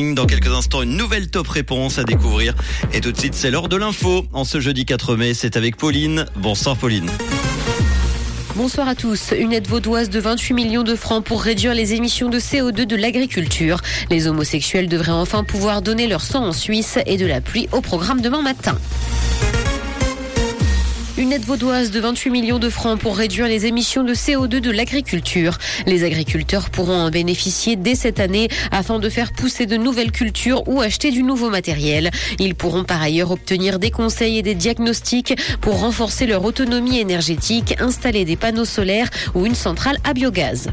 Dans quelques instants, une nouvelle top réponse à découvrir. Et tout de suite, c'est l'heure de l'info. En ce jeudi 4 mai, c'est avec Pauline. Bonsoir Pauline. Bonsoir à tous. Une aide vaudoise de 28 millions de francs pour réduire les émissions de CO2 de l'agriculture. Les homosexuels devraient enfin pouvoir donner leur sang en Suisse et de la pluie au programme demain matin. Une aide vaudoise de 28 millions de francs pour réduire les émissions de CO2 de l'agriculture. Les agriculteurs pourront en bénéficier dès cette année afin de faire pousser de nouvelles cultures ou acheter du nouveau matériel. Ils pourront par ailleurs obtenir des conseils et des diagnostics pour renforcer leur autonomie énergétique, installer des panneaux solaires ou une centrale à biogaz.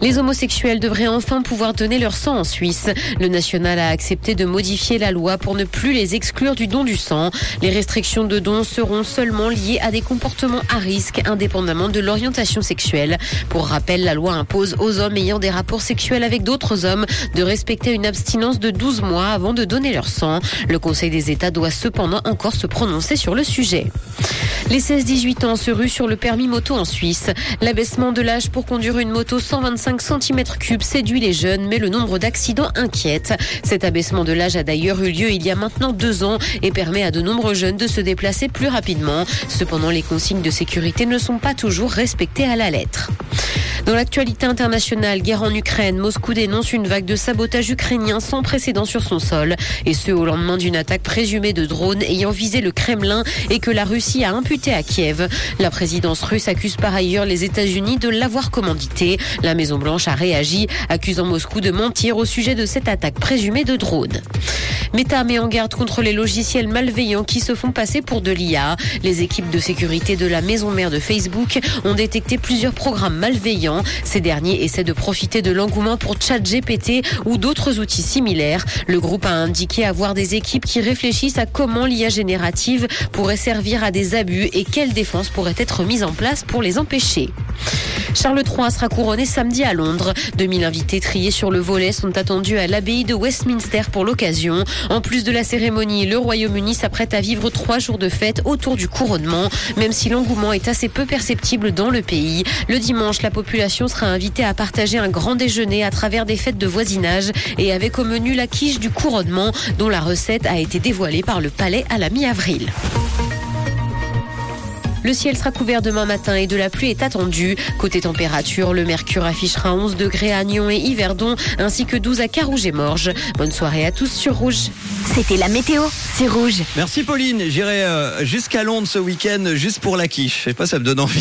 Les homosexuels devraient enfin pouvoir donner leur sang en Suisse. Le national a accepté de modifier la loi pour ne plus les exclure du don du sang. Les restrictions de don seront seulement liées à des comportements à risque indépendamment de l'orientation sexuelle. Pour rappel, la loi impose aux hommes ayant des rapports sexuels avec d'autres hommes de respecter une abstinence de 12 mois avant de donner leur sang. Le Conseil des États doit cependant encore se prononcer sur le sujet. Les 16-18 ans se ruent sur le permis moto en Suisse. L'abaissement de l'âge pour conduire une moto 125 cm3 séduit les jeunes, mais le nombre d'accidents inquiète. Cet abaissement de l'âge a d'ailleurs eu lieu il y a maintenant deux ans et permet à de nombreux jeunes de se déplacer plus rapidement. Cependant, les consignes de sécurité ne sont pas toujours respectées à la lettre. Dans l'actualité internationale, guerre en Ukraine, Moscou dénonce une vague de sabotage ukrainien sans précédent sur son sol, et ce au lendemain d'une attaque présumée de drones ayant visé le Kremlin et que la Russie a imputé à Kiev. La présidence russe accuse par ailleurs les États-Unis de l'avoir commandité. La Maison-Blanche a réagi, accusant Moscou de mentir au sujet de cette attaque présumée de drones. Meta met en garde contre les logiciels malveillants qui se font passer pour de l'IA. Les équipes de sécurité de la maison mère de Facebook ont détecté plusieurs programmes malveillants. Ces derniers essaient de profiter de l'engouement pour ChatGPT ou d'autres outils similaires. Le groupe a indiqué avoir des équipes qui réfléchissent à comment l'IA générative pourrait servir à des abus et quelle défense pourrait être mise en place pour les empêcher. Charles III sera couronné samedi à Londres. 2000 invités triés sur le volet sont attendus à l'abbaye de Westminster pour l'occasion. En plus de la cérémonie, le Royaume-Uni s'apprête à vivre trois jours de fête autour du couronnement, même si l'engouement est assez peu perceptible dans le pays. Le dimanche, la population sera invitée à partager un grand déjeuner à travers des fêtes de voisinage et avec au menu la quiche du couronnement, dont la recette a été dévoilée par le palais à la mi-avril. Le ciel sera couvert demain matin et de la pluie est attendue. Côté température, le mercure affichera 11 degrés à Nyon et Yverdon, ainsi que 12 à Carouge et Morges. Bonne soirée à tous sur Rouge. C'était la météo, c'est Rouge. Merci Pauline. J'irai euh, jusqu'à Londres ce week-end juste pour la quiche. Je sais pas, ça me donne envie.